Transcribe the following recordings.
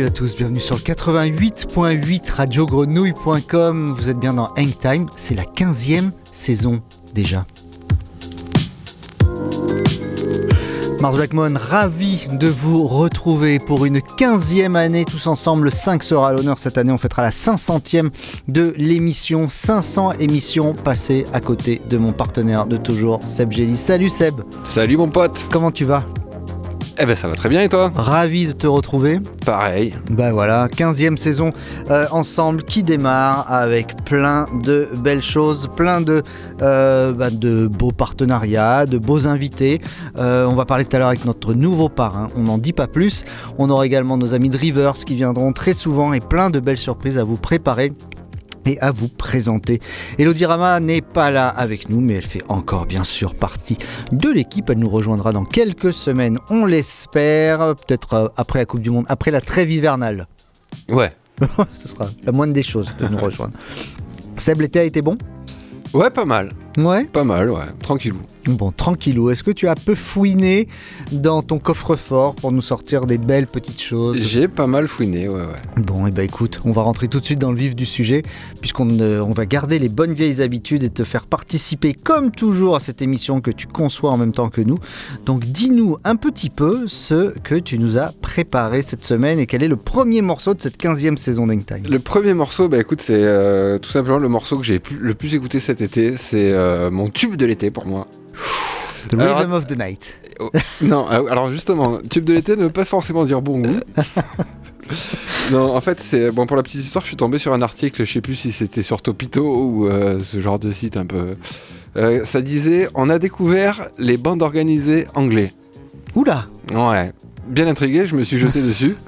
Salut à tous, bienvenue sur le 88.8 radiogrenouille.com. Vous êtes bien dans Hang Time, c'est la 15e saison déjà. Mars Blackmon, ravi de vous retrouver pour une 15e année tous ensemble. Le 5 sera à l'honneur cette année. On fêtera la 500e de l'émission. 500 émissions passées à côté de mon partenaire de toujours, Seb Gély. Salut Seb. Salut mon pote. Comment tu vas? Eh ben ça va très bien et toi Ravi de te retrouver. Pareil. Bah voilà, 15e saison euh, ensemble qui démarre avec plein de belles choses, plein de, euh, bah, de beaux partenariats, de beaux invités. Euh, on va parler tout à l'heure avec notre nouveau parrain, on n'en dit pas plus. On aura également nos amis de Rivers qui viendront très souvent et plein de belles surprises à vous préparer et à vous présenter. Elodie Rama n'est pas là avec nous, mais elle fait encore bien sûr partie de l'équipe. Elle nous rejoindra dans quelques semaines, on l'espère, peut-être euh, après la Coupe du Monde, après la trêve hivernale. Ouais. Ce sera la moindre des choses de nous rejoindre. Seb, l'été a été bon? Ouais, pas mal. Ouais Pas mal, ouais. Tranquillou. Bon, tranquillou. Est-ce que tu as peu fouiné dans ton coffre-fort pour nous sortir des belles petites choses? J'ai pas mal fouiné, ouais, ouais. Bon, et eh ben écoute, on va rentrer tout de suite dans le vif du sujet, puisqu'on euh, on va garder les bonnes vieilles habitudes et te faire participer comme toujours à cette émission que tu conçois en même temps que nous. Donc dis-nous un petit peu ce que tu nous as préparé cette semaine et quel est le premier morceau de cette 15e saison d'Hangtime. Le premier morceau, bah écoute, c'est euh, tout simplement le morceau que j'ai le plus écouté cet été. C'est euh, mon tube de l'été pour moi. The Rhythm alors, of the Night. Oh, non, alors justement, tube de l'été ne veut pas forcément dire bon goût. non, en fait, c'est bon pour la petite histoire. Je suis tombé sur un article, je sais plus si c'était sur Topito ou euh, ce genre de site un peu. Euh, ça disait on a découvert les bandes organisées anglais. Oula. Ouais. Bien intrigué, je me suis jeté dessus.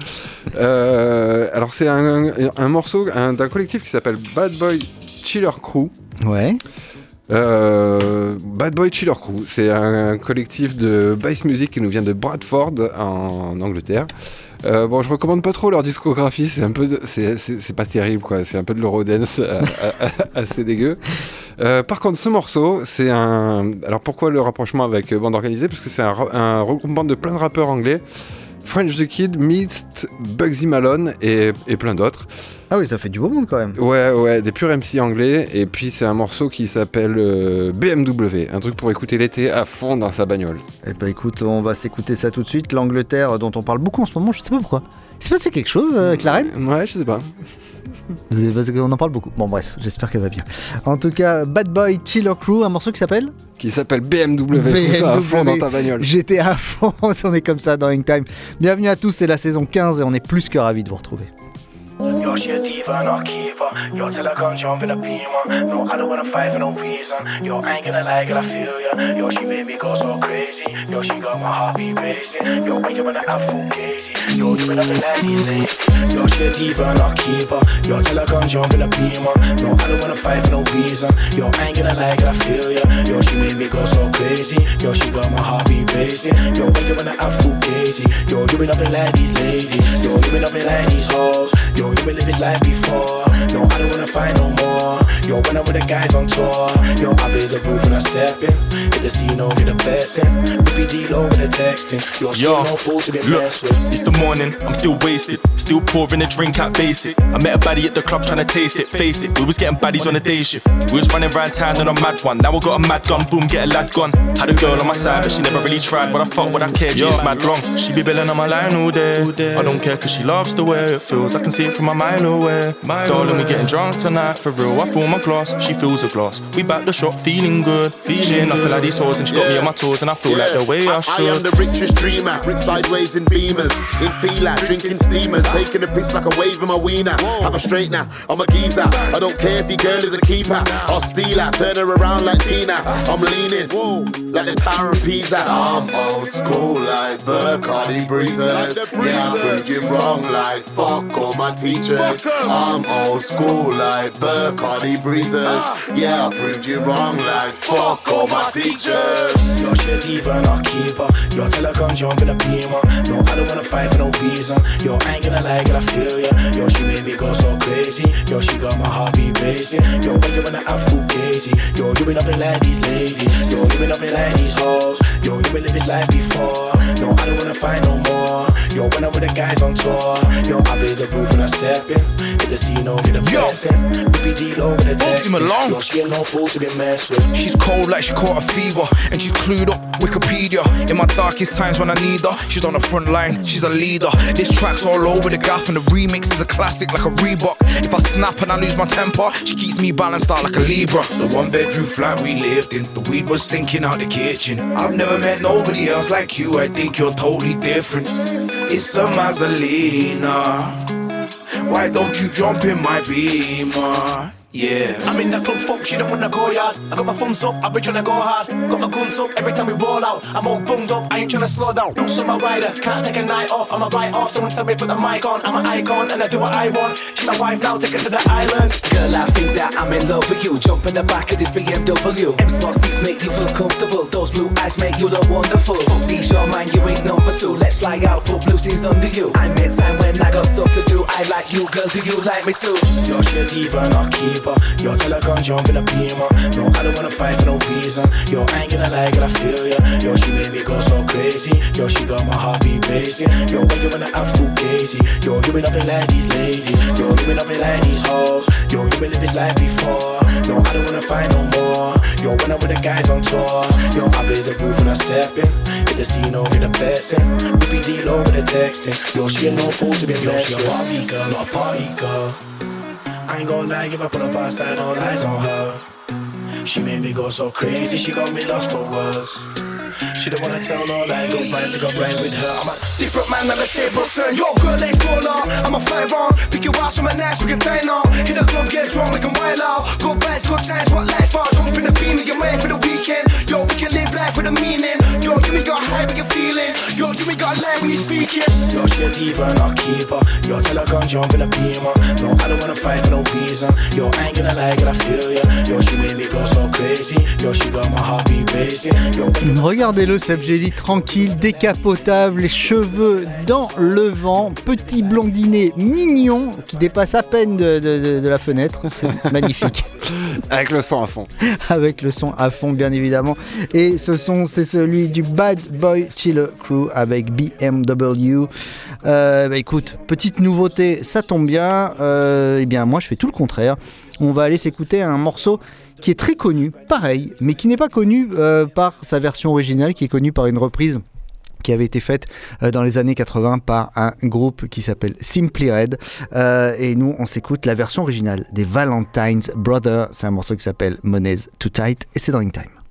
Euh, alors c'est un, un, morceau d'un collectif qui s'appelle Bad Boy Chiller Crew. Ouais. Euh, Bad Boy Chiller Crew, c'est un, collectif de bass music qui nous vient de Bradford en, Angleterre. Euh, bon, je recommande pas trop leur discographie, c'est un peu, c'est pas terrible quoi, c'est un peu de l'eurodance assez dégueu. Euh, par contre, ce morceau, c'est un. Alors pourquoi le rapprochement avec bande organisée? Parce que c'est un regroupement de plein de rappeurs anglais. French the Kid, Meets, Bugsy Malone et, et plein d'autres. Ah oui, ça fait du beau monde quand même. Ouais, ouais, des purs MC anglais. Et puis c'est un morceau qui s'appelle euh, BMW, un truc pour écouter l'été à fond dans sa bagnole. Eh ben écoute, on va s'écouter ça tout de suite. L'Angleterre dont on parle beaucoup en ce moment, je sais pas pourquoi. Il s'est passé quelque chose euh, avec la reine? Ouais, je sais pas. Parce qu'on en parle beaucoup. Bon bref, j'espère qu'elle va bien. En tout cas, Bad Boy Chiller Crew, un morceau qui s'appelle? Qui s'appelle BMW, BMW ça à fond dans ta bagnole. J'étais à fond, on est comme ça dans Time. Bienvenue à tous, c'est la saison 15 et on est plus que ravis de vous retrouver. Yo, she a diva and I'll keep her. Yo, tell her come jump in a beamer. No, I don't wanna fight for no reason. Yo, I ain't gonna lie, girl, I feel ya. Yo, she made me go so crazy. Yo, she got my heart heartbeat racing. Yo, when you wanna have full crazy. Yo, you in like these ladies. Yo, she a diva and I'll keep her. Yo, tell her come jump in a beamer. No, I don't wanna fight for no reason. Yo, I ain't gonna lie, girl, I feel ya. Yo, she made me go so crazy. Yo, she got my heartbeat racing. Yo, when you wanna have full crazy. Yo, you been up in like these ladies. Yo, you been up in like these hoes. Yo, you been live this life before. No, I don't wanna fight no more. Yo, when I'm with the guys on tour. Yo, I blaze a roof when I step in. Hit the scene, no, get a blessing. BPD low with the texting. Yo, Yo, no fool to be look, messed with. it's the morning, I'm still wasted. Still pouring a drink at basic. I met a baddie at the club trying to taste it. Face it, we was getting baddies on a day shift. We was running round town on a mad one. Now I got a mad gun, boom, get a lad gone. Had a girl on my side, but she never really tried. What I fuck, what I care, it's mad wrong. She be billing on my line all day. I don't care cause she loves the way it feels. I can see it from a mile away. Darling, we getting drunk tonight for real. I fill my glass, she fills a glass. We back the shop feeling good. Feeling, I feel like these hoes and she got me on my toes and I feel like the way I should. I am the richest dreamer, sideways in beamers, in fila, drinking steamers, taking a piss like a wave in my wiener. Have a straight now, I'm a geezer. I don't care if your girl is a keeper. I'll steal her, turn her around like Tina. I'm leaning, like the Tower of Pisa. I'm old school like Burkhardy Breezers. Yeah, I you wrong like fuck all my teachers. I'm old school like Burkhardy Breezers. Ah. Yeah, I proved you wrong like fuck all my teachers. Yo, she a diva and a keeper. Yo, tell her come jump in a beamer. No, I don't wanna fight for no reason. Yo, I ain't gonna lie, girl, I feel ya. Yo, she made me go so crazy. Yo, she got my heartbeat racing. Yo, wake up when I have food crazy. Yo, you been up in like these ladies. Yo, you been up in like these hoes. Yo, you been live this life before. No, I don't wanna fight no more. Yo, when I'm with the guys on tour. Yo, I blaze the roof when I step in. Hit the scene, no, get a blessing. BPD low with the text. Malone. Yo, she ain't no fool to be messed with. She's cold like she caught a fever, and she's clued up Wikipedia. In my darkest times when I need her, she's on the front line, she's a leader. This track's all over the gaff, and the remix is a classic like a Reebok. If I snap and I lose my temper, she keeps me balanced out like a Libra. The one bedroom flat we lived in, the weed was stinking out the kitchen. I've never met nobody else like you, I think you're totally different. It's a Mazzolina. Why don't you jump in my beamer? Yeah. I'm in the club, fuck, she don't wanna go yard. I got my thumbs up, I've been tryna go hard. Got my guns up every time we roll out. I'm all bummed up, I ain't tryna slow down. Looks on my rider, can't take a night off. I'm a right off, someone tell me put the mic on. I'm an icon and I do what I want. She's my wife now, take her to the islands. Girl, I think that I'm in love with you. Jump in the back of this BMW. M small seats make you feel comfortable. Those blue eyes make you look wonderful. Fuck these your mind, you ain't number two. Let's fly out, put blue jeans under you. I make time when I got stuff to do. I like you, girl. Do you like me too? Yo, she a diva and a Yo, tell her come jump in a beamer. No, I don't wanna fight for no reason. Yo, I ain't gonna lie, I feel ya. Yo, she made me go so crazy. Yo, she got my heartbeat racing. Yo, when you wanna have food crazy. Yo, you been up in like these ladies. Yo, you been up in like these hoes. Yo, you been live this life before. No, I don't wanna fight no more. Yo, when I'm with the guys on tour. Yo, I blaze a roof when I step in. Hit the scene, no, get a blessing. BPD low with the texting. Yo, she ain't no fool to be Yo, messed she a party girl, not a party girl. I ain't gonna lie, if I pull up outside, all eyes on her. She made me go so crazy, she got me lost for words. She don't wanna tell no lies, go vibes, got right with her. I'm a Different man on the table turn. Yo, girl, fall out. I'm a five on. Pick your ass from a nice, we can dine out. Hit the club, get drunk, we can wild out. Go bags, good times, what life's for. Jump in the beam, we can wait for the weekend. Yo, we can live life with a meaning. Yo, you me got high, we can feeling. Yo, you me got lie when you speaking. Yo, she a diva and a keeper. Yo, tell her come jump in a beamer. No, I don't wanna fight for no reason. Yo, I ain't gonna lie, girl, I feel ya. Yo, she made me go so crazy. Yo, she got my heart heartbeat racing. Yo, Regardez-le, Sabjeli, tranquille, décapotable, les cheveux dans le vent, petit blondinet mignon qui dépasse à peine de, de- de- de la fenêtre. C'est magnifique. Avec le son à fond. Avec le son à fond, bien évidemment. Et ce son, c'est celui du Bad Boy Chiller Crew avec BMW. Euh, bah écoute, petite nouveauté, ça tombe bien. Euh, eh bien, moi, je fais tout le contraire. On va aller s'écouter un morceau qui est très connu, pareil, mais qui n'est pas connu euh, par sa version originale, qui est connu par une reprise qui avait été faite euh, dans les années 80 par un groupe qui s'appelle Simply Red. Euh, et nous, on s'écoute la version originale des Valentine's Brothers. C'est un morceau qui s'appelle Money's Too Tight et c'est dans Time.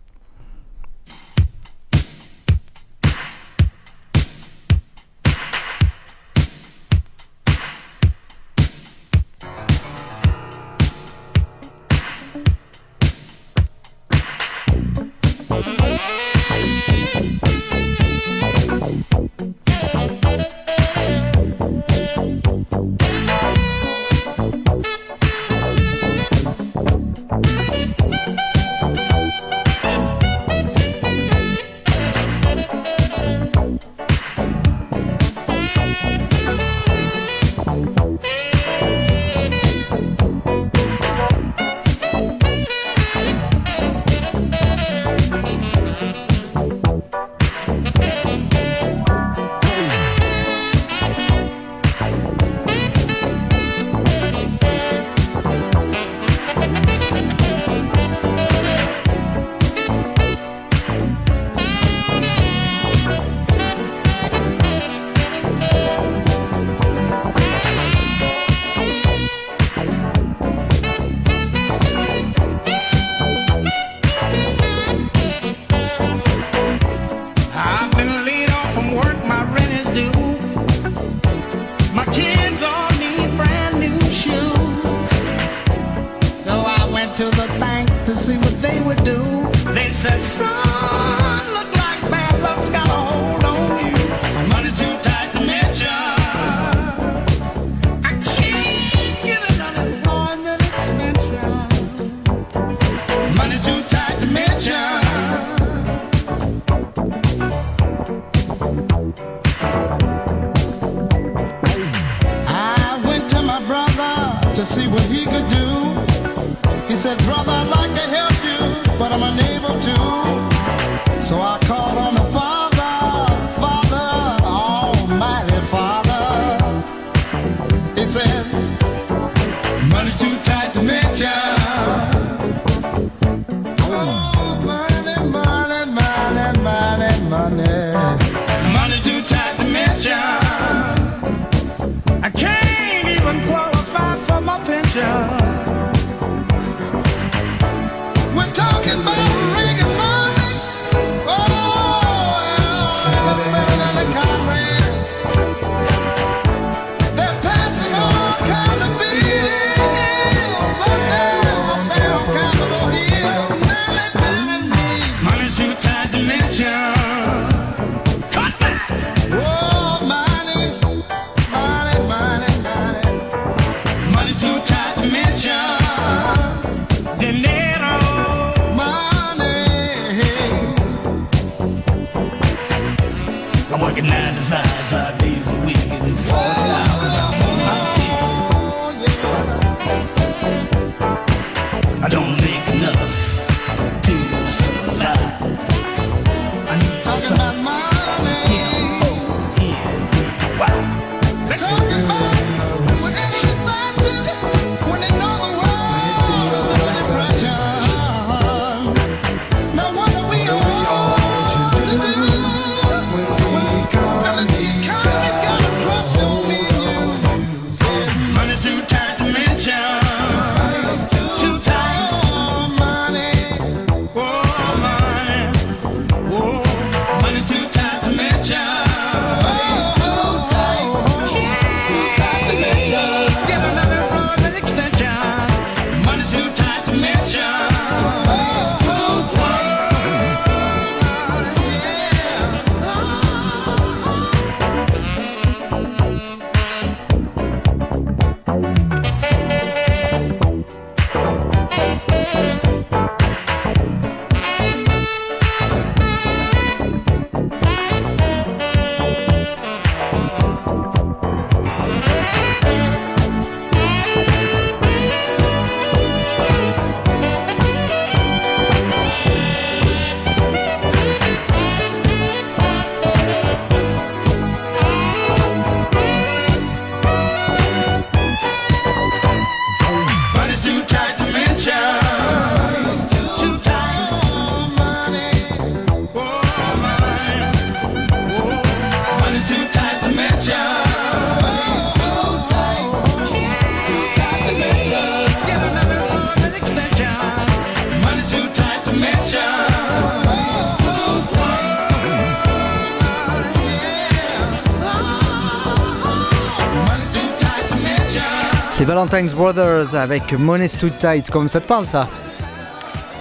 Les Valentine's Brothers avec Money's Too Tight, comme ça te parle ça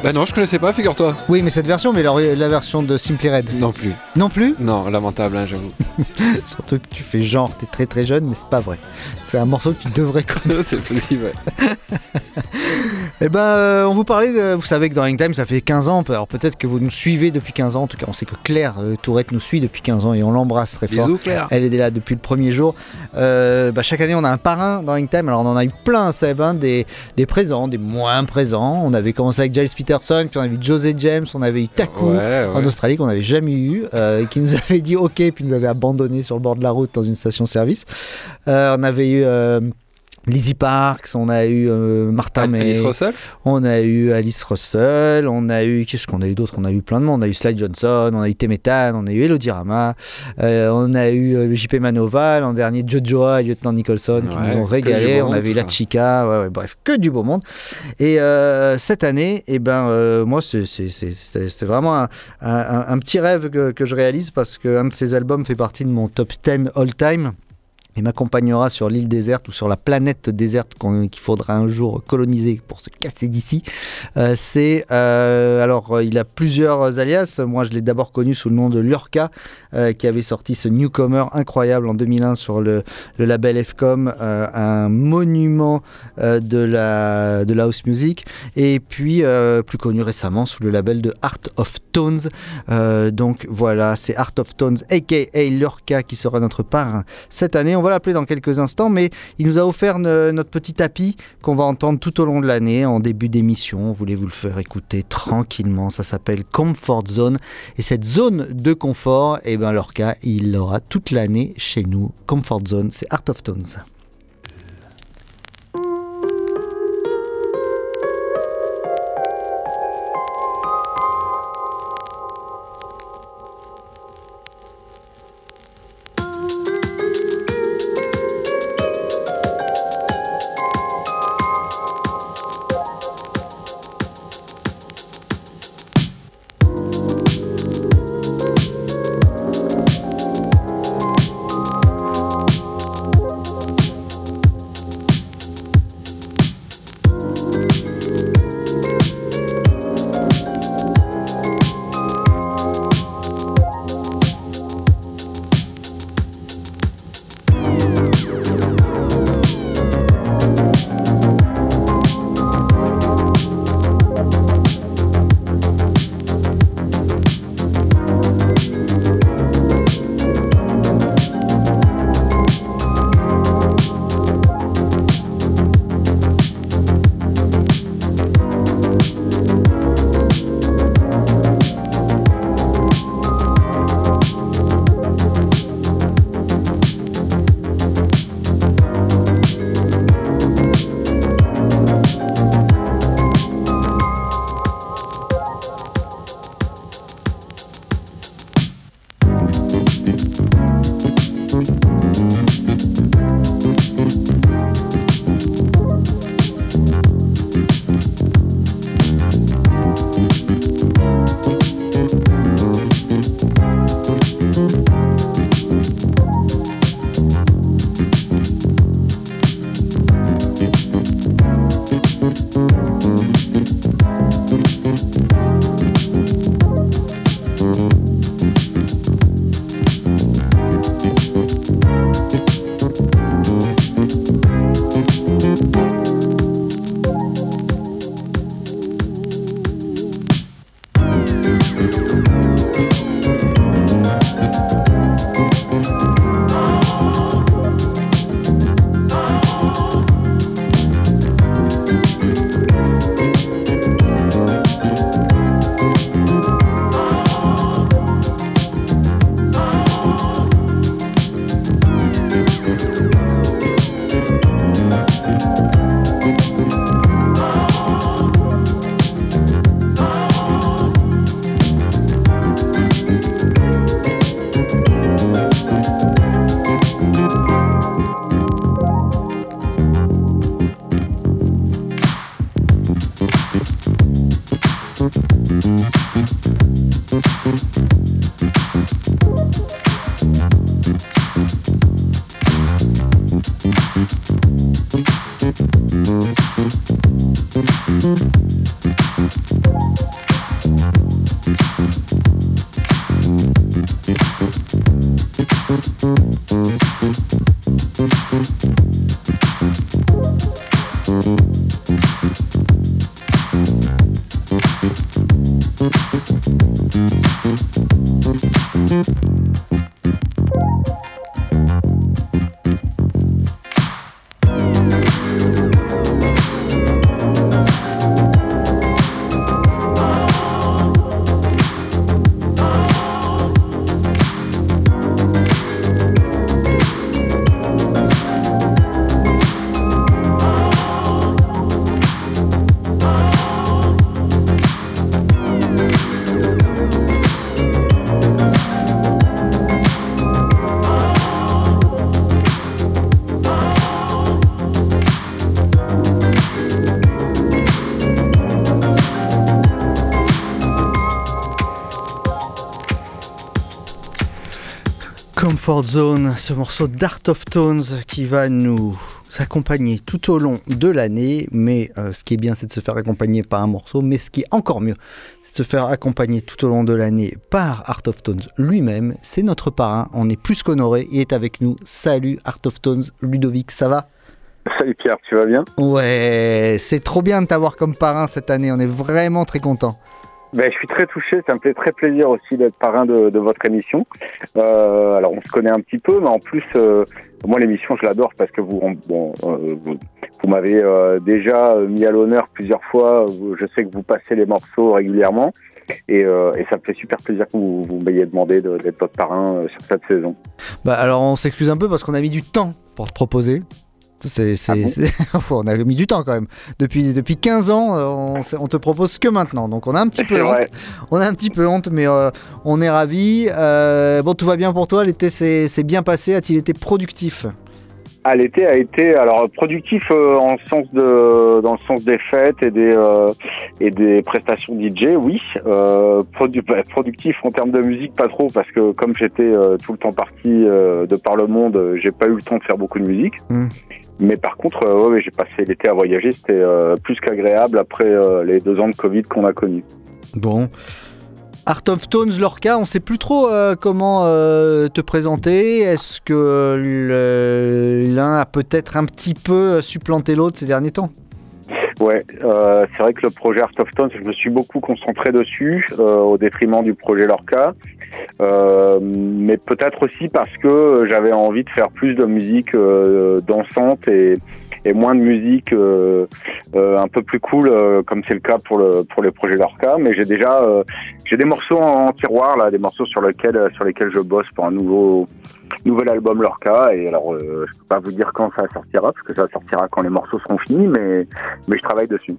Bah non, je connaissais pas, figure-toi. Oui, mais cette version, mais la, la version de Simply Red. Non plus. Non plus? Non, lamentable, hein, j'avoue. Surtout que tu fais genre, t'es très très jeune, mais c'est pas vrai. C'est un morceau que tu devrais connaître. c'est possible, ouais. Eh ben, euh, on vous parlait, de- vous savez que dans Time, ça fait 15 ans. Alors peut-être que vous nous suivez depuis 15 ans. En tout cas, on sait que Claire euh, Tourette nous suit depuis 15 ans et on l'embrasse très fort. Bisous, Claire. Elle est là depuis le premier jour. Euh, bah, chaque année, on a un parrain dans Time. Alors on en a eu plein, Seb, hein, des, des présents, des moins présents. On avait commencé avec Giles Peterson, puis on avait eu José James, on avait eu Taku Ouais, ouais. en Australie qu'on n'avait jamais eu, euh, qui nous avait dit OK, puis nous avait abandonné sur le bord de la route dans une station-service. Euh, on avait eu euh, Lizzie Parks, on a eu euh, Martin May, Alice Russell? On a eu Alice Russell, on a eu qu'est-ce qu'on a eu d'autre? On a eu plein de monde. On a eu Sly Johnson, on a eu Temetan, on a eu Elodie Rama, euh, on a eu euh, JP Manova, l'an dernier Jojoa et Lieutenant Nicholson qui Ouais, nous ont régalé. On eu tout La. Chica, ouais, ouais, bref, que du beau monde. Et euh, cette année, eh ben, moi, c'était vraiment un, un- un petit rêve que, que je réalise parce qu'un de ces albums fait partie de mon top 10 all-time et m'accompagnera sur l'île déserte ou sur la planète déserte qu'il faudra un jour coloniser pour se casser d'ici. Euh, c'est euh, alors euh, il a plusieurs alias. Moi, je l'ai d'abord connu sous le nom de Lurka, qui avait sorti ce newcomer incroyable en 2001 sur le, le label FCOM, un monument de la de la house music. Et puis plus connu récemment sous le label de Art of Tones. Donc voilà, c'est Art of Tones, aka Lurka, qui sera notre parrain cette année. On va l'appeler dans quelques instants, mais il nous a offert notre petit tapis qu'on va entendre tout au long de l'année, en début d'émission. On voulait vous le faire écouter tranquillement. Ça s'appelle Comfort Zone. Et cette zone de confort, eh ben, Lorca, il l'aura toute l'année chez nous. Comfort Zone, c'est Art of Tones. thank you Comfort Zone, ce morceau d'Art of Tones qui va nous accompagner tout au long de l'année. Mais euh, ce qui est bien, c'est de se faire accompagner par un morceau. Mais ce qui est encore mieux, c'est de se faire accompagner tout au long de l'année par Art of Tones lui-même. C'est notre parrain. On est plus qu'honoré. Il est avec nous. Salut Art of Tones, Ludovic, ça va? Salut Pierre, tu vas bien? Ouais, c'est trop bien de t'avoir comme parrain cette année. On est vraiment très content. Ben, je suis très touché, ça me fait très plaisir aussi d'être parrain de, de votre émission. Euh, alors on se connaît un petit peu, mais en plus, euh, moi l'émission je l'adore parce que vous, bon, euh, vous, vous m'avez euh, déjà mis à l'honneur plusieurs fois. Je sais que vous passez les morceaux régulièrement et, euh, et ça me fait super plaisir que vous, vous m'ayez demandé de- d'être votre parrain euh, sur cette saison. Bah, alors on s'excuse un peu parce qu'on a mis du temps pour te proposer. C'est, c'est- c'est- on a mis du temps quand même. Depuis, depuis 15 ans, euh, on, te propose que maintenant. Donc on a un petit peu honte. On a un petit peu honte, mais euh, on est ravis. Euh, bon, tout va bien pour toi. L'été s'est, bien passé. A-t-il été productif? Ah, l'été a été alors productif euh, en sens de dans le sens des fêtes et des et des prestations DJ, oui. Produ- bah, productif en termes de musique, pas trop parce que comme j'étais tout le temps parti de par le monde, j'ai pas eu le temps de faire beaucoup de musique. Mm. Mais par contre, euh, ouais, j'ai passé l'été à voyager, c'était euh, plus qu'agréable après euh, les deux ans de Covid qu'on a connus. Bon. Art of Tones, Lorca, on sait plus trop comment te présenter. Est-ce que l'un a peut-être un petit peu supplanté l'autre ces derniers temps? Ouais, c'est vrai que le projet Art of Tones, je me suis beaucoup concentré dessus, au détriment du projet Lorca. Euh, mais peut-être aussi parce que j'avais envie de faire plus de musique euh, dansante et, et moins de musique euh, euh, un peu plus cool, euh, comme c'est le cas pour le pour les projets Lorca. Mais j'ai déjà euh, j'ai des morceaux en, tiroir là, des morceaux sur lesquels sur lesquels je bosse pour un nouveau nouvel album Lorca. Et alors je peux pas vous dire quand ça sortira parce que ça sortira quand les morceaux seront finis, mais mais je travaille dessus.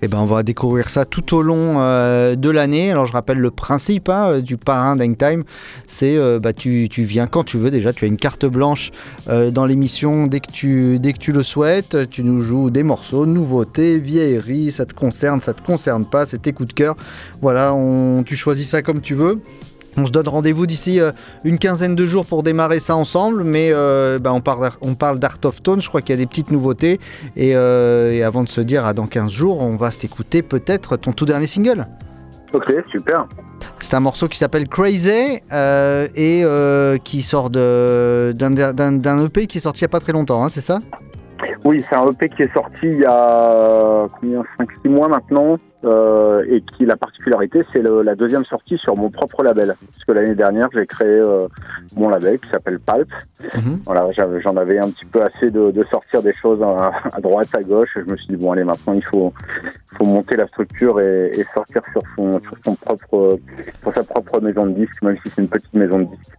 Eh ben, on va découvrir ça tout au long euh, de l'année. Alors, je rappelle le principe hein, du parrain d'Hangtime. C'est euh, bah, tu, viens quand tu veux. Déjà, tu as une carte blanche euh, dans l'émission dès, que tu- le souhaites. Tu nous joues des morceaux, nouveautés, vieilleries. Ça te concerne, ça te concerne pas. C'est tes coups de cœur. Voilà, tu choisis ça comme tu veux. On se donne rendez-vous d'ici euh, une quinzaine de jours pour démarrer ça ensemble, mais euh, bah, on parle, on parle d'Art of Tone, je crois qu'il y a des petites nouveautés, et, euh, et avant de se dire dans 15 jours, on va s'écouter peut-être ton tout dernier single. Ok, super. C'est un morceau qui s'appelle Crazy et qui sort d'un EP qui est sorti il n'y a pas très longtemps, hein, c'est ça? Oui, c'est un EP qui est sorti il y a combien? 5-6 mois maintenant euh, et qui la particularité c'est la deuxième sortie sur mon propre label. Parce que l'année dernière j'ai créé euh, mon label qui s'appelle Pulp. Voilà, j'avais- j'en avais un petit peu assez de, de sortir des choses à, à droite, à gauche. Et je me suis dit bon allez maintenant il faut faut monter la structure et, et sortir sur son sur son propre sur sa propre maison de disques, même si c'est une petite maison de disques.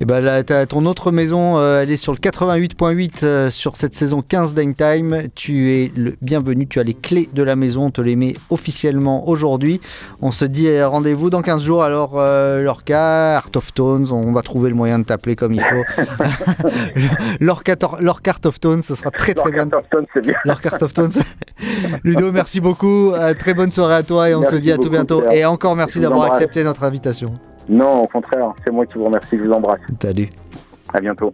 Et ben là, ton autre maison, euh, elle est sur le 88.8 euh, sur cette saison 15 d'Hangtime. Tu es le bienvenu, tu as les clés de la maison, on te les met officiellement aujourd'hui. On se dit euh, rendez-vous dans 15 jours. Alors, euh, Lorca, Art of Tones, on va trouver le moyen de t'appeler comme il faut. Lorca, Art of Tones, ce sera très très bien. Lorca Art of Tones, c'est bien. Lorca Art of Tones. Ludo, merci beaucoup. Très bonne soirée à toi et on Merci se dit à tout bientôt. Et encore merci d'avoir accepté notre invitation. Non, au contraire, c'est moi qui vous remercie, je vous embrasse. Salut. À bientôt.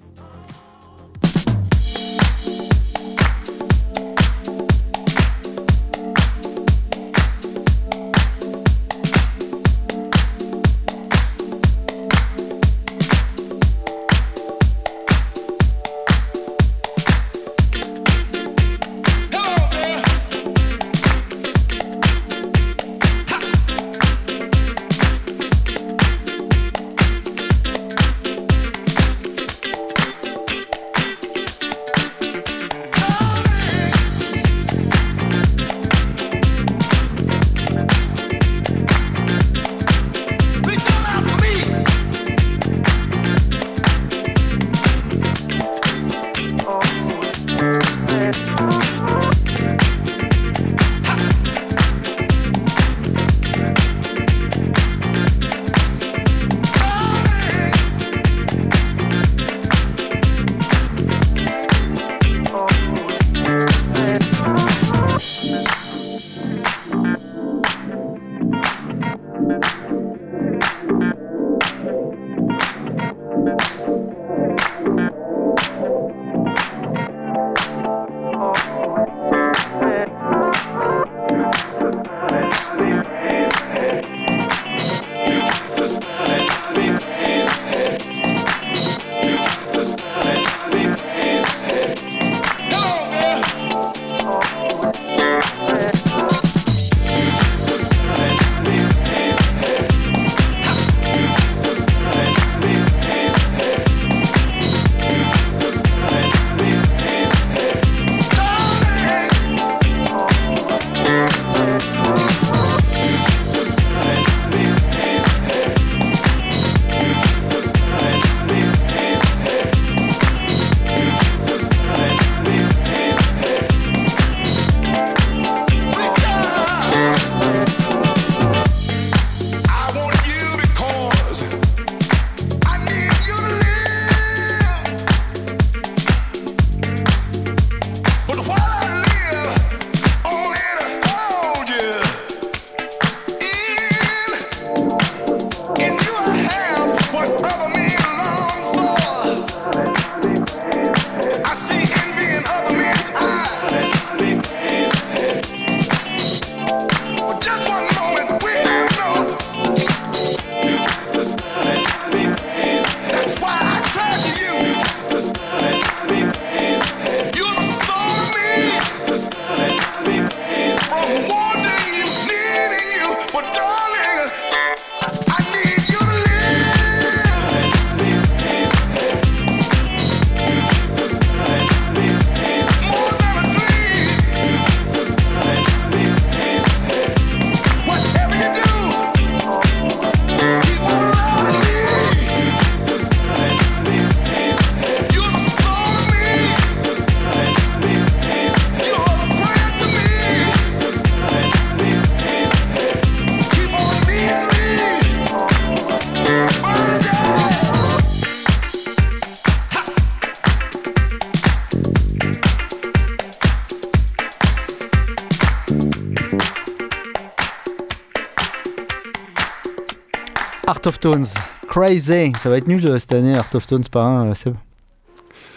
Art of Tones, Crazy. Ça va être nul euh, cette année, Art of Tones, pas un, euh, Seb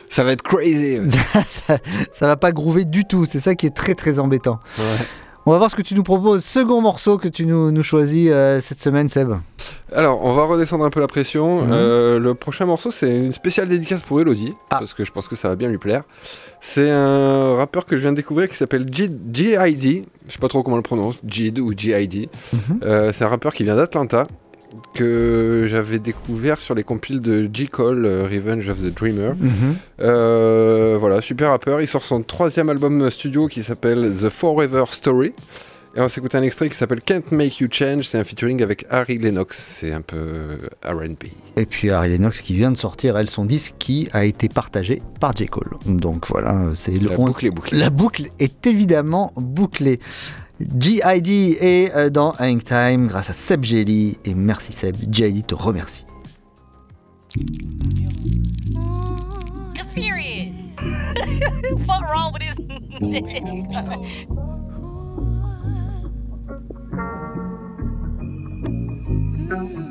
Ça va être crazy. ouais. ça, ça va pas groover du tout, c'est ça qui est très très embêtant. Ouais. On va voir ce que tu nous proposes. Second morceau que tu nous, nous choisis euh, cette semaine, Seb. Alors, on va redescendre un peu la pression. Mhm. Euh, le prochain morceau, c'est une spéciale dédicace pour Elodie, Ah. parce que je pense que ça va bien lui plaire. C'est un rappeur que je viens de découvrir qui s'appelle G.I.D. Je sais pas trop comment on le prononce, Jid ou G.I.D. Mhm. Euh, c'est un rappeur qui vient d'Atlanta, que j'avais découvert sur les compiles de J. Cole, euh, Revenge of the Dreamer. Mhm. Euh, voilà, super rappeur. Il sort son troisième album studio qui s'appelle The Forever Story. Et on s'écoute un extrait qui s'appelle Can't Make You Change. C'est un featuring avec Harry Lennox. C'est un peu RB. Et puis Harry Lennox qui vient de sortir, elle, son disque qui a été partagé par J. Cole. Donc voilà, c'est le La boucle est bouclée. La boucle est évidemment bouclée. G.I.D. est euh, dans Hang Time grâce à Seb Jelly. Et merci Seb, G.I.D. te remercie.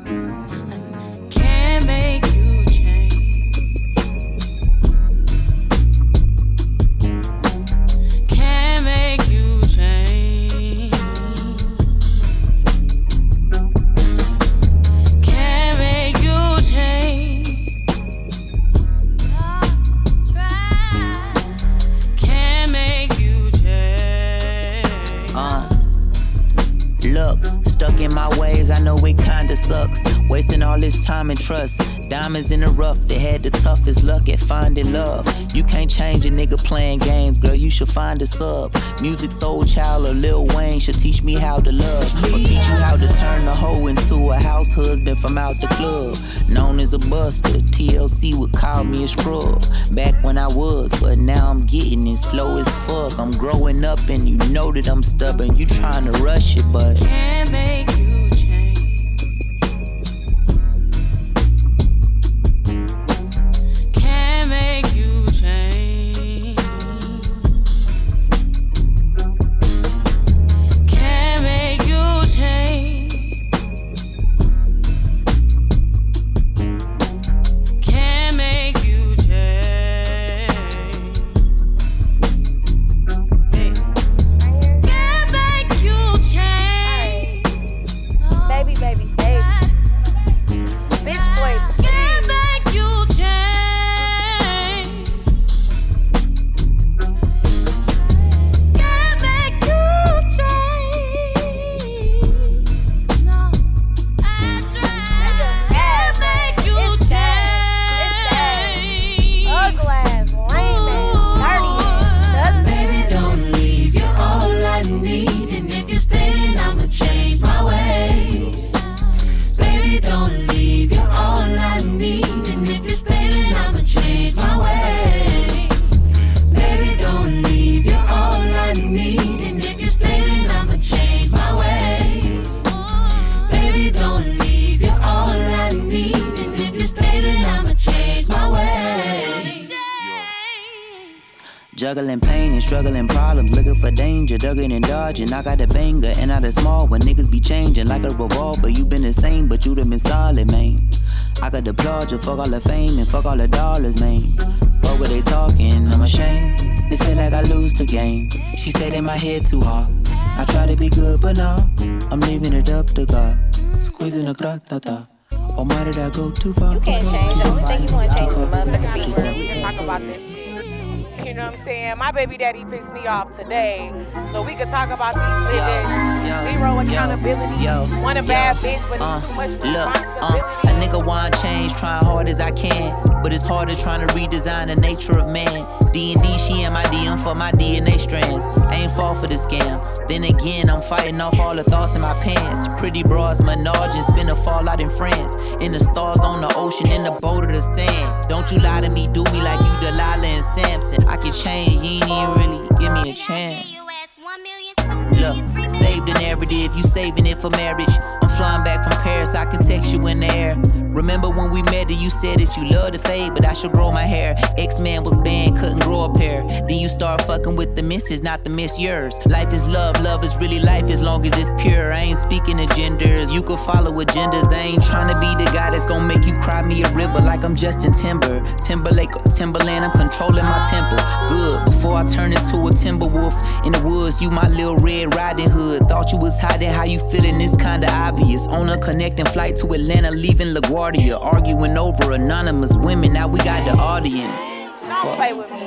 look, stuck in my ways, I know it kinda sucks. Wasting all this time and trust. Diamonds in the rough, they had the toughest luck at finding love. You can't change a nigga playing games, girl, you should find a sub. Music soul child or Lil Wayne should teach me how to love. Or teach you how to turn a hoe into a house husband from out the club. Known as a buster, TLC would call me a scrub. Back when I was, but now I'm getting it slow as fuck. I'm growing up and you know that I'm stubborn. You trying to rush it, but Can't make you Juggling pain and struggling problems, looking for danger, ducking and dodging. I got a banger and not a small one. Niggas be changing like a revolver. You been the same, but you done been solid, man. I could applaud you, fuck all the fame and fuck all the dollars, man. What were they talking? I'm ashamed. They feel like I lose the game. She said in my head too hard. I try to be good, but no, I'm leaving it up to God. Squeezing the gratata. Or might did I go too far? You can't change. The only thing you want to change is the motherfucking beat. We can talk about this shit. You know what I'm saying? My baby daddy pissed me off today. So we could talk about these niggas. Zero accountability. Want a bad bitch, but Uh, too much look, responsibility. uh, a nigga want change, trying hard as I can, but it's harder trying to redesign the nature of man. D and D, she in my DM for my DNA strands. Ain't fall for the scam. Then again, I'm fighting off all the thoughts in my pants. Pretty bras, menage, and spin a fallout in France. In the stars on the ocean, in the boat of the sand. Don't you lie to me, do me like you Delilah and Samson. I can change, you ain't even really give me a chance. Look, save the narrative, you saving it for marriage. I'm flying back from Paris, I can text you in the air. Remember when we met and you said that you love to fade, but I should grow my hair. X-Man was banned, couldn't grow a pair. Then you start fucking with the misses, not the miss yours. Life is love, love is really life as long as it's pure. I ain't speaking of genders, you could follow agendas. I ain't trying to be the guy that's gonna make you cry me a river like I'm Justin Timber. Timberlake Timberland, I'm controlling my temper. Good, before I turn into a timber wolf in the woods, you my little red riding hood. Thought you was hiding, how you feeling? It's kinda obvious. On a connecting flight to Atlanta, leaving LaGuardia. Arguing over anonymous women, now we got the audience. Don't play with me.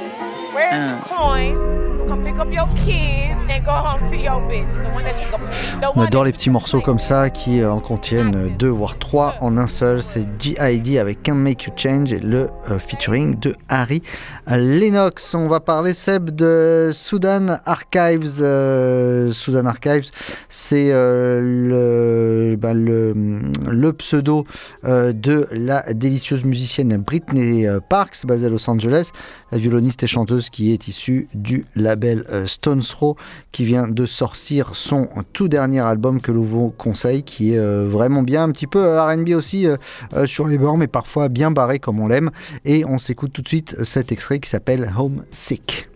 Where's Uh. the coin? On adore les petits morceaux comme ça qui euh, en contiennent deux voire trois en un seul. C'est G.I.D. avec Can't Make You Change et le euh, featuring de Harry Lennox. On va parler Seb de Sudan Archives. Euh, Sudan Archives, c'est euh, le, bah, le, le pseudo euh, de la délicieuse musicienne Britney euh, Parks, basée à Los Angeles, la violoniste et chanteuse qui est issue du label euh, Stones qui vient de sortir son tout dernier album que l'on vous conseille, qui est euh, vraiment bien, un petit peu euh, R&B aussi sur les bords, mais parfois bien barré comme on l'aime. Et on s'écoute tout de suite cet extrait qui s'appelle Homesick. You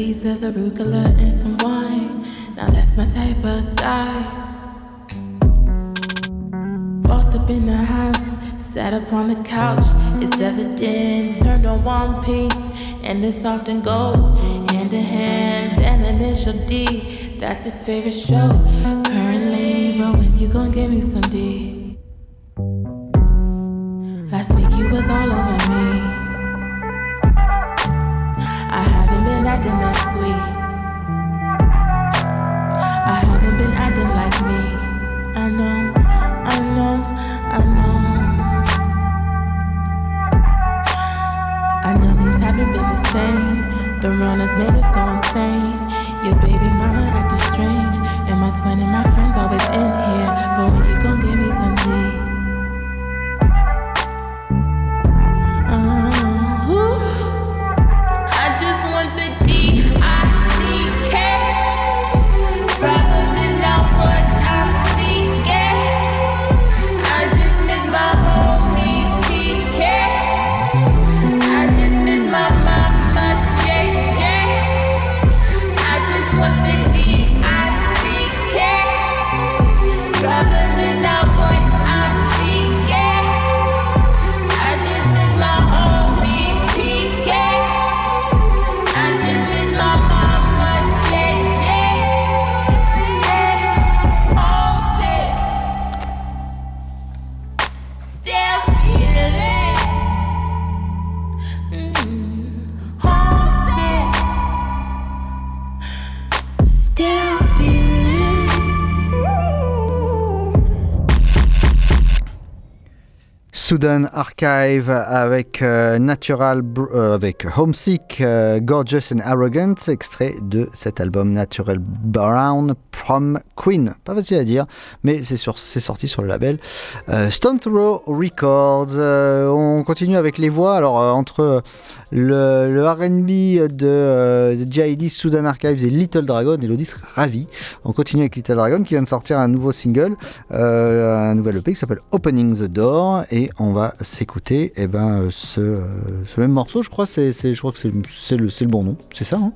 Caesars, arugula, and some wine. Now that's my type of guy. Walked up in the house, sat up on the couch. It's evident, turned on one piece, and this often goes hand in hand. And initial D, that's his favorite show. Currently, but when you gon' give me some D? I know, I know, I know. I know haven't been the same. The made us go insane. Your baby mama acting strange. And my twin and my friends always in here. But when you gon' give me some D? Sudan Archive avec euh, Natural, euh, avec Homesick, euh, Gorgeous and Arrogant, extrait de cet album Natural Brown from Queen. Pas facile à dire, mais c'est sorti sur le label Stone Throw Records. On continue avec les voix. Alors entre le, R&B de, JID, Sudan Archives et Little Dragon, Elodie sera ravie. On continue avec Little Dragon qui vient de sortir un nouveau single, un nouvel EP qui s'appelle Opening the Door et on va s'écouter eh ben, euh, ce, euh, ce même morceau, je crois, c'est, c'est- je crois que c'est, le, bon nom, c'est ça hein?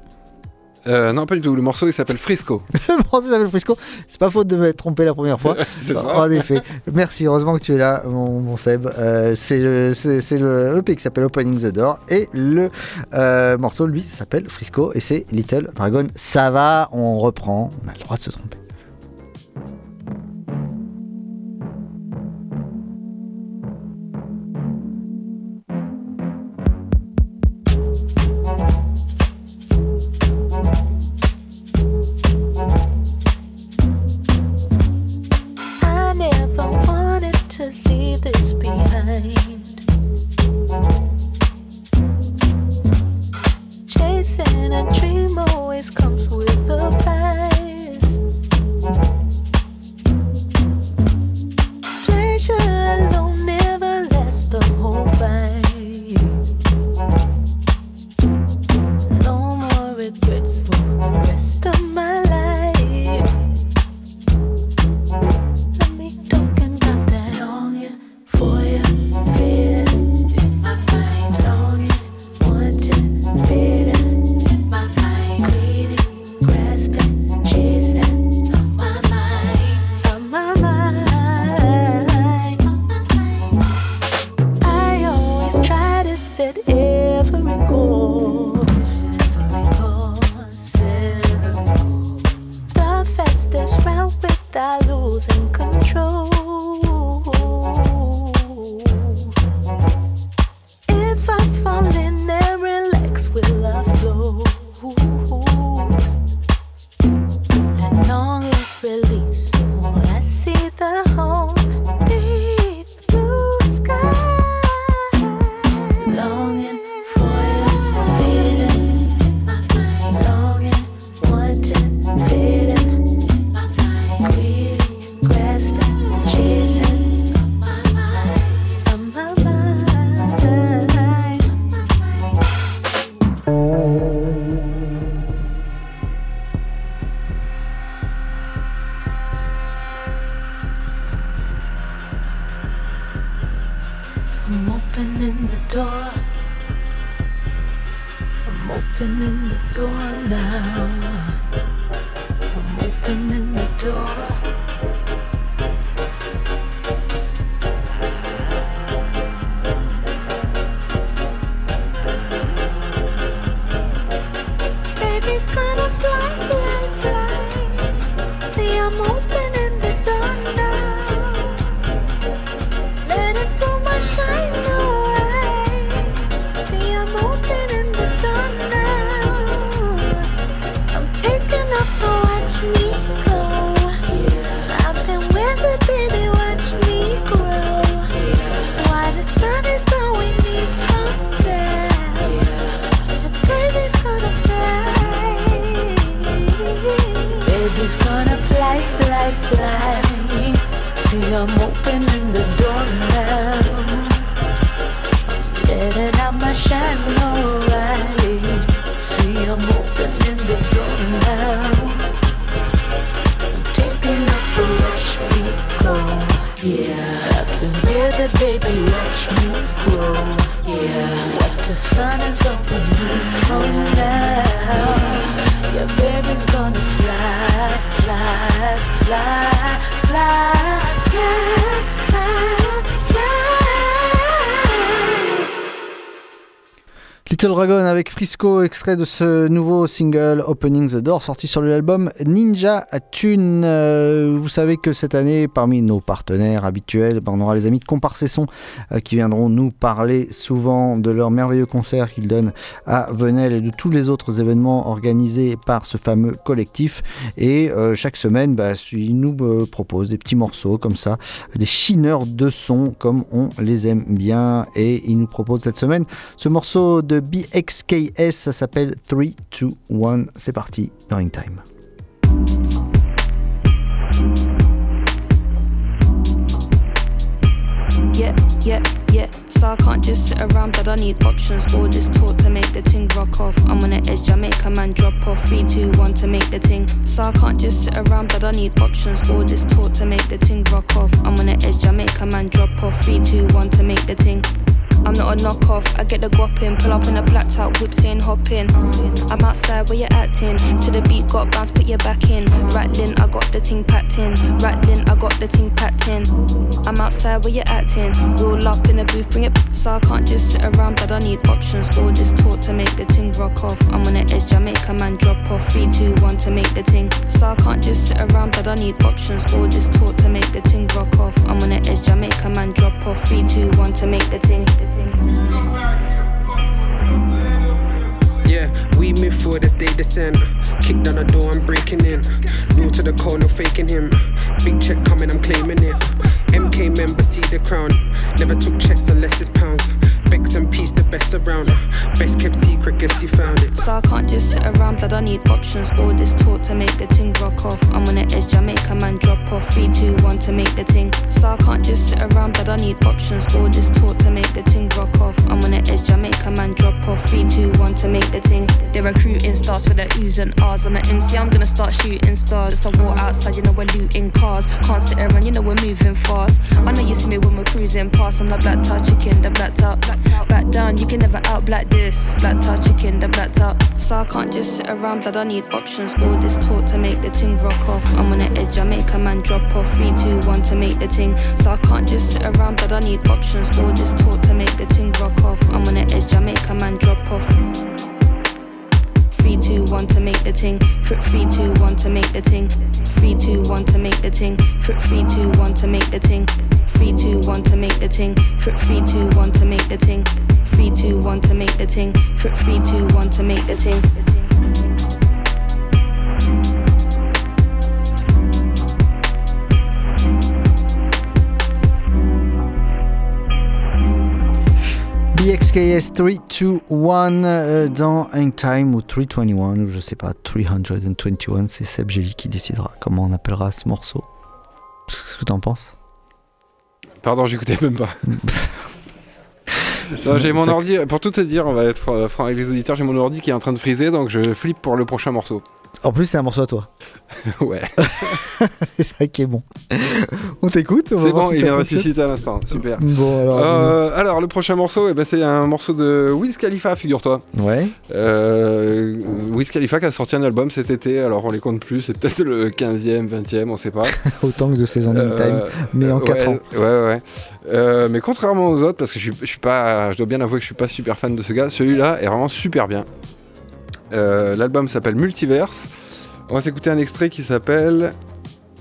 Euh, non, pas du tout. Le morceau, il s'appelle Frisco. Le morceau s'appelle Frisco, c'est pas faute de m'être trompé la première fois. C'est ça. En effet, merci, heureusement que tu es là, mon, mon Seb. Euh, c'est, le, le EP qui s'appelle Opening the Door et le euh, morceau, lui, s'appelle Frisco et c'est Little Dragon. Ça va, on reprend, on a le droit de se tromper. Baby's gonna fly, fly, fly. See, I'm opening the door now. Letting out my shine, alright. See, I'm opening the door now. Taking off, so watch me go. Yeah, I've been it, baby, watch me grow. Yeah, what the sun is opening from now. Fly, fly, fly, fly, Little Dragon avec Frisco, extrait de ce nouveau single Opening the Door, sorti sur l'album Ninja Tune. Euh, vous savez que cette année, parmi nos partenaires habituels, ben, on aura les amis de Comparsesson euh, qui viendront nous parler souvent de leurs merveilleux concerts qu'ils donnent à Venelle et de tous les autres événements organisés par ce fameux collectif. Et euh, chaque semaine, bah, ils nous euh, proposent des petits morceaux comme ça, des chineurs de son comme on les aime bien. Et ils nous proposent cette semaine ce morceau de BXKS, ça s'appelle 3, 2, 1. C'est parti dans In Time. Yeah, yeah, yeah. So I can't just sit around, but I need options. All this talk to make the ting rock off. I'm on the edge, I make a man drop off. Three, two, one to make the ting. So I can't just sit around, but I need options. All this talk to make the ting rock off. I'm on the edge, I make a man drop off. Three, two, one to make the ting. I'm not a knockoff, I get the guap in. Pull up in a blacked out whip saying hop in. I'm outside where you're acting. To the beat, got bounce, put your back in. Rattling, I got the ting packed in. Rattling, I got the ting packed in. I'm outside where you're acting. Roll up in the booth, bring it. So I can't just sit around, but I need options. All this talk to make the ting rock off. I'm on the edge, I make a man drop off. Three, two, one to make the ting. So I can't just sit around, but I need options. All this talk to make the ting rock off. I'm on the edge, I make a man drop off. Three, two, one to make the ting. Yeah, we move forward as they descend. Kick down the door, I'm breaking in. Real to the core, no faking him. Big check coming, I'm claiming it. MK member, see the crown. Never took checks unless it's pounds. And peace, the best around. Best kept secret, guess you found it. So I can't just sit around, but I need options. All this talk to make the ting rock off. I'm on the edge, I make a man drop off. Three, two, one to make the ting. So I can't just sit around, but I need options. All this talk to make the ting rock off. I'm on the edge, I make a man drop off. Three, two, one to make the ting. They're recruiting stars for the oohs and ahs. I'm an MC, I'm gonna start shooting stars. Just a war outside, you know we're looting cars. Can't sit around, you know we're moving fast. I know you see me when we're cruising past. I'm the black tar chicken, the black top. Back down, you can never out black this. Black tar chicken, the black top. So I can't just sit around, but I need options. All this talk to make the ting rock off. I'm on the edge, I make a man drop off. Three, two, one to make the ting. So I can't just sit around, but I need options. All this talk to make the ting rock off. I'm on the edge, I make a man drop off. Three, two, one to make the ting. Fr- Three, two, one to make the ting. Three, two, one to make the ting. Fr- Three, two, one to make the ting. Three, two, one to make the ting. Fr- Three, two, one to make the ting. Three, two, one to make the ting. Fr- Three, two, one to make the ting. BXKS 321 euh, dans Hang Time ou 321 ou je sais pas, 321, c'est Seb Gély qui décidera comment on appellera ce morceau. Qu'est-ce que t'en penses? Pardon, j'écoutais même pas. J'ai mon ordi, pour tout te dire, on va être franc avec les auditeurs, j'ai mon ordi qui est en train de friser, donc je flippe pour le prochain morceau. En plus, c'est un morceau à toi. ouais. c'est ça qui est bon. On t'écoute on C'est bon, si il est ressuscité à l'instant, super. Bon, alors, Euh, alors, le prochain morceau, eh ben, c'est un morceau de Wiz Khalifa, figure-toi. Ouais. Euh, Wiz Khalifa qui a sorti un album cet été, alors on les compte plus, c'est peut-être le 15e, 20e, on sait pas. Autant que de saison in Euh, time, mais en ouais, 4 ans. Ouais, ouais. Euh, mais contrairement aux autres, parce que je suis, je suis pas, je dois bien avouer que je suis pas super fan de ce gars, celui-là est vraiment super bien. Euh, L'album s'appelle Multiverse. On va s'écouter un extrait qui s'appelle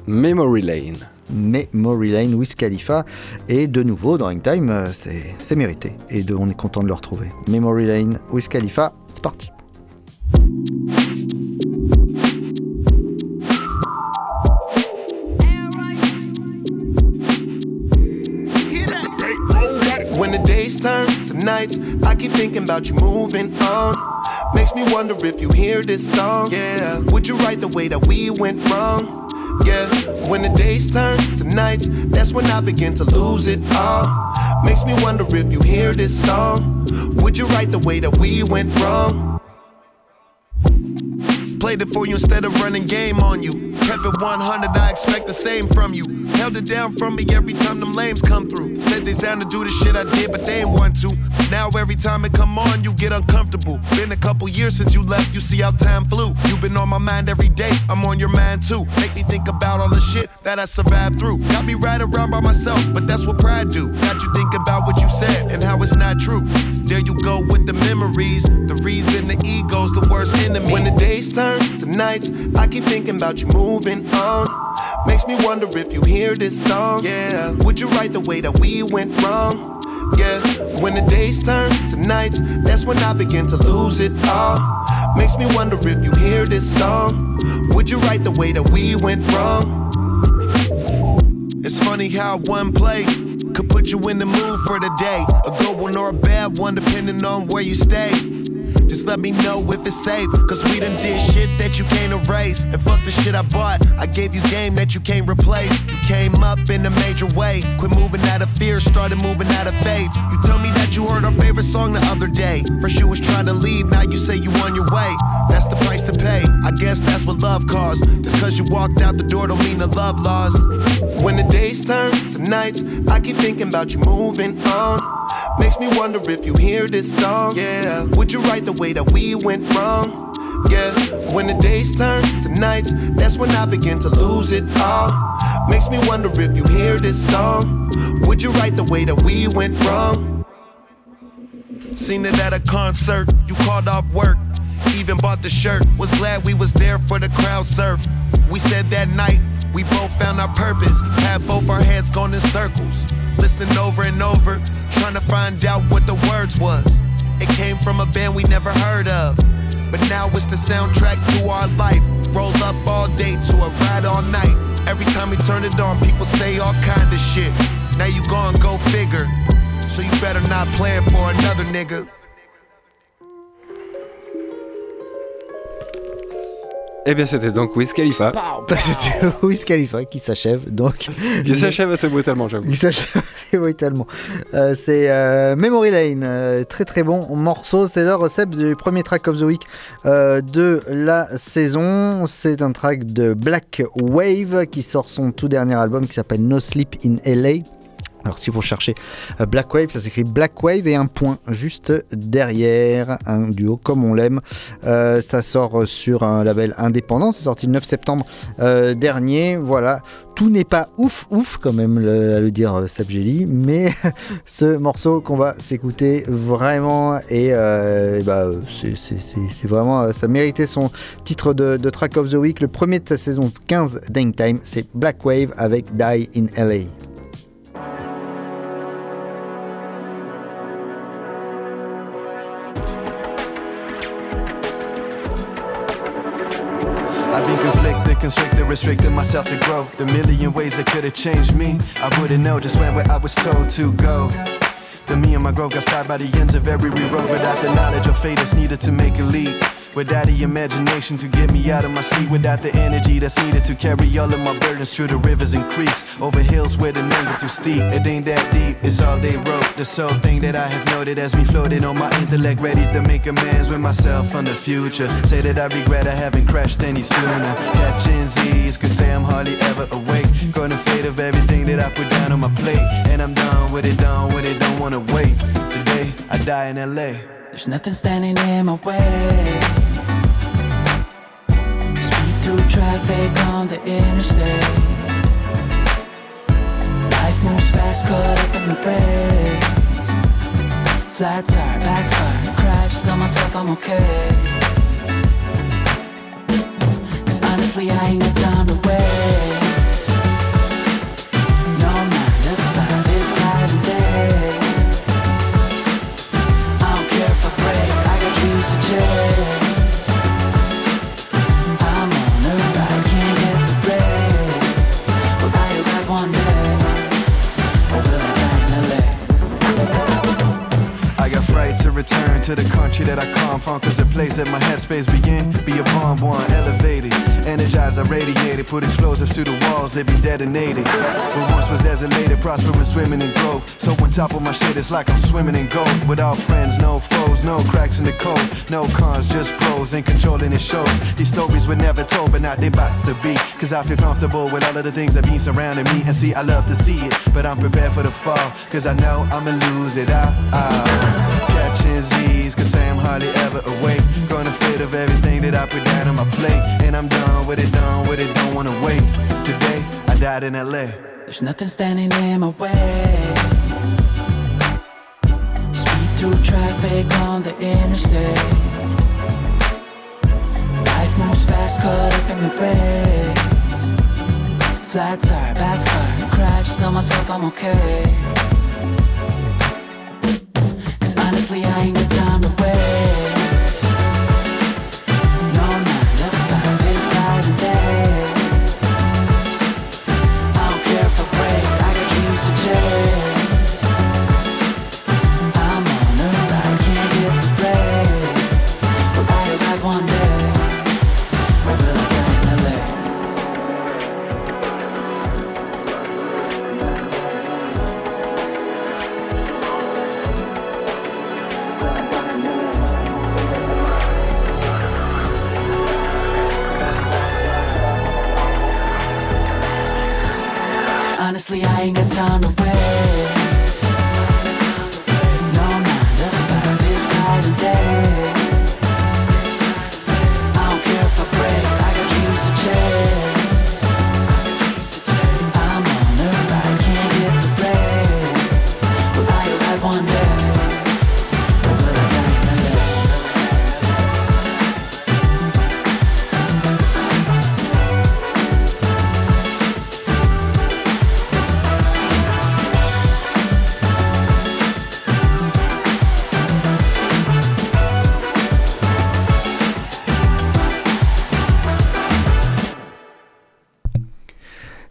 Memory Lane. Memory Lane, Wiz Khalifa. Et de nouveau, dans Hangtime, euh, c'est c'est mérité. Et de- on est content de le retrouver. Memory Lane, Wiz Khalifa, c'est parti. When the days turn to nights, I keep thinking about you moving on. Makes me wonder if you hear this song. Yeah, would you write the way that we went wrong? Yeah, when the days turn to nights, that's when I begin to lose it all. Makes me wonder if you hear this song. Would you write the way that we went wrong? Played it for you instead of running game on you. Kept it 100, I expect the same from you. Held it down from me every time them lames come through. Said they down to do the shit I did, but they ain't want to. Now every time it come on, you get uncomfortable. Been a couple years since you left, you see how time flew. you been on my mind every day, I'm on your mind too. Make me think about all the shit that I survived through. Got me right around by myself, but that's what pride do. Got you think about what you said and how it's not true. There you go with the memories. The reason the ego's the worst enemy. When the days turn to nights, I keep thinking about you moving on. Makes me wonder if you hear this song. Yeah, would you write the way that we went wrong? Yeah, when the days turn to nights, that's when I begin to lose it all. Makes me wonder if you hear this song. Would you write the way that we went wrong? It's funny how one play could put you in the mood for the day. A good one or a bad one, depending on where you stay. Just let me know if it's safe. Cause we done did shit that you can't erase. And fuck the shit I bought. I gave you game that you can't replace. You came up in a major way. Quit moving out of fear, started moving out of faith. You tell me that you heard our favorite song the other day. First you was trying to leave, now you say you on your way. That's the price to pay. I guess that's what love costs. Just cause you walked out the door don't mean the love lost. When the days turn to nights, I keep thinking about you moving on. Makes me wonder if you hear this song. Yeah, would you write the way that we went wrong? Yeah, when the days turn to nights, that's when I begin to lose it all. Makes me wonder if you hear this song. Would you write the way that we went wrong? Seen it at a concert, you called off work. Even bought the shirt, was glad we was there for the crowd surf. We said that night, found our purpose. Had both our heads going in circles. Listening over and over, trying to find out what the words was. It came from a band we never heard of. But now it's the soundtrack to our life. Roll up all day to a ride all night. Every time we turn it on, people say all kind of shit. Now you gone, go figure. So you better not plan for another nigga. Eh bien, c'était donc Wiz Khalifa. C'était Wiz Khalifa qui s'achève donc. Qui s'achève assez brutalement, j'avoue. Il s'achève assez brutalement. Euh, c'est euh, Memory Lane, euh, très très bon morceau. C'est le recette du premier track of the week euh, de la saison. C'est un track de Black Wave qui sort son tout dernier album qui s'appelle No Sleep in LA. Alors si vous cherchez euh, Black Wave, ça s'écrit Black Wave et un point juste derrière, un duo comme on l'aime. Euh, ça sort sur un label indépendant, c'est sorti le 9 septembre euh, dernier. Voilà, tout n'est pas ouf ouf quand même à le dire Seb Jelly, mais ce morceau qu'on va s'écouter vraiment et, bah, c'est- vraiment, ça méritait son titre de, de track of the week, le premier de sa saison 15 Dang Time, c'est Black Wave avec Die in LA. Constricted, restricted myself to grow. The million ways that could have changed me, I wouldn't know. Just went where I was told to go. The me and my growth got stopped by the ends of every road without the knowledge of fate that's needed to make a leap. Without the imagination to get me out of my seat, without the energy that's needed to carry all of my burdens through the rivers and creeks, over hills where the name too steep. It ain't that deep, it's all they wrote. The sole thing that I have noted as me floating on my intellect, ready to make amends with myself on the future. Say that I regret I haven't crashed any sooner. Catching Z's, could say I'm hardly ever awake. Caught in fate of everything that I put down on my plate. And I'm done with it, done with it, don't wanna wait. Today, I die in LA. There's nothing standing in my way. Through traffic on the interstate. Life moves fast, caught up in the race. Flat tire, backfire, crash, tell myself I'm okay. Cause honestly, I ain't got time to waste. To the country that I come from Cause the place that my headspace begin Be a bomb one elevated Energized, I radiated, put explosives to the walls, they be detonated. What once was desolated, prosperous, swimming in growth. So on top of my shit, it's like I'm swimming in gold. Without friends, no foes, no cracks in the code. No cons, just pros, and controlling the shows. These stories were never told, but now they about to be. Cause I feel comfortable with all of the things that been surrounding me. And see, I love to see it, but I'm prepared for the fall. Cause I know I'ma lose it out. Catching I'm hardly ever awake. Growing afraid of everything that I put down on my plate. And I'm done with it, done with it, don't wanna wait. Today, I died in LA. There's nothing standing in my way. Speed through traffic on the interstate. Life moves fast, caught up in the race. Flat tire, backfire, crash, tell myself I'm okay. Honestly, I ain't got time to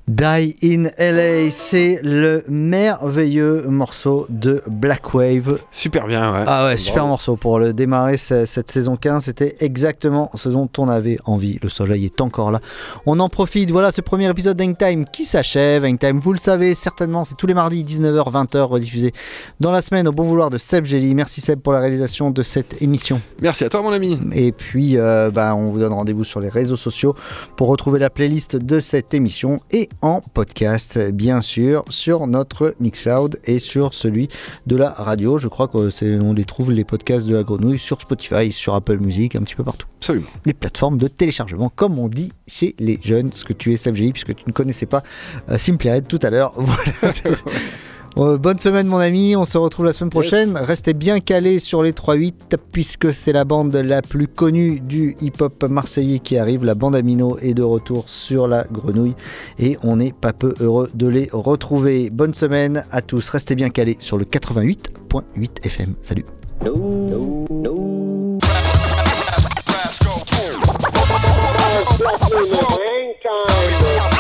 Die in LA, c'est le merveilleux morceau de Black Wave. Super bien, ouais. Ah ouais, super Bravo. morceau pour le démarrer ce- cette saison 15. C'était exactement ce dont on avait envie. Le soleil est encore là. On en profite. Voilà ce premier épisode d'Hangtime qui s'achève. Hangtime, vous le savez certainement, c'est tous les mardis 19h, 20h rediffusé dans la semaine au bon vouloir de Seb Jelly. Merci Seb pour la réalisation de cette émission. Merci à toi, mon ami. Et puis, euh, bah, on vous donne rendez-vous sur les réseaux sociaux pour retrouver la playlist de cette émission et en podcast, bien sûr, sur notre Mixcloud et sur celui de la radio. Je crois qu'on les trouve, les podcasts de la grenouille, sur Spotify, sur Apple Music, un petit peu partout. Absolument. Les plateformes de téléchargement, comme on dit chez les jeunes, ce que tu es, SFGI, puisque tu ne connaissais pas euh, Red tout à l'heure. Voilà. Euh, bonne semaine mon ami, on se retrouve la semaine prochaine. Restez bien calés sur les 3-8 puisque c'est la bande la plus connue du hip-hop marseillais qui arrive. La bande Amino est de retour sur la grenouille et on n'est pas peu heureux de les retrouver. Bonne semaine à tous, restez bien calés sur le 88.8 FM. Salut.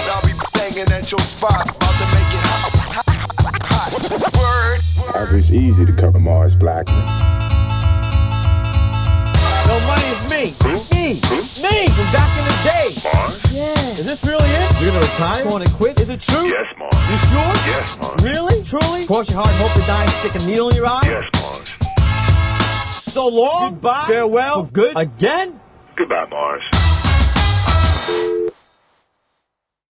I'll be banging at your spot, Word. It's easy to cover Mars Blackman. No money is me. Me. Me from back in the day. Mars? Yeah. Is this really it? You're gonna retire? Want to quit? Is it true? Yes, Mars. You sure? Yes, Mars. Really? Truly? Cross your heart and hope to die and stick a needle in your eye? Yes, Mars. So long. Goodbye. Farewell. For good. Again? Goodbye, Mars.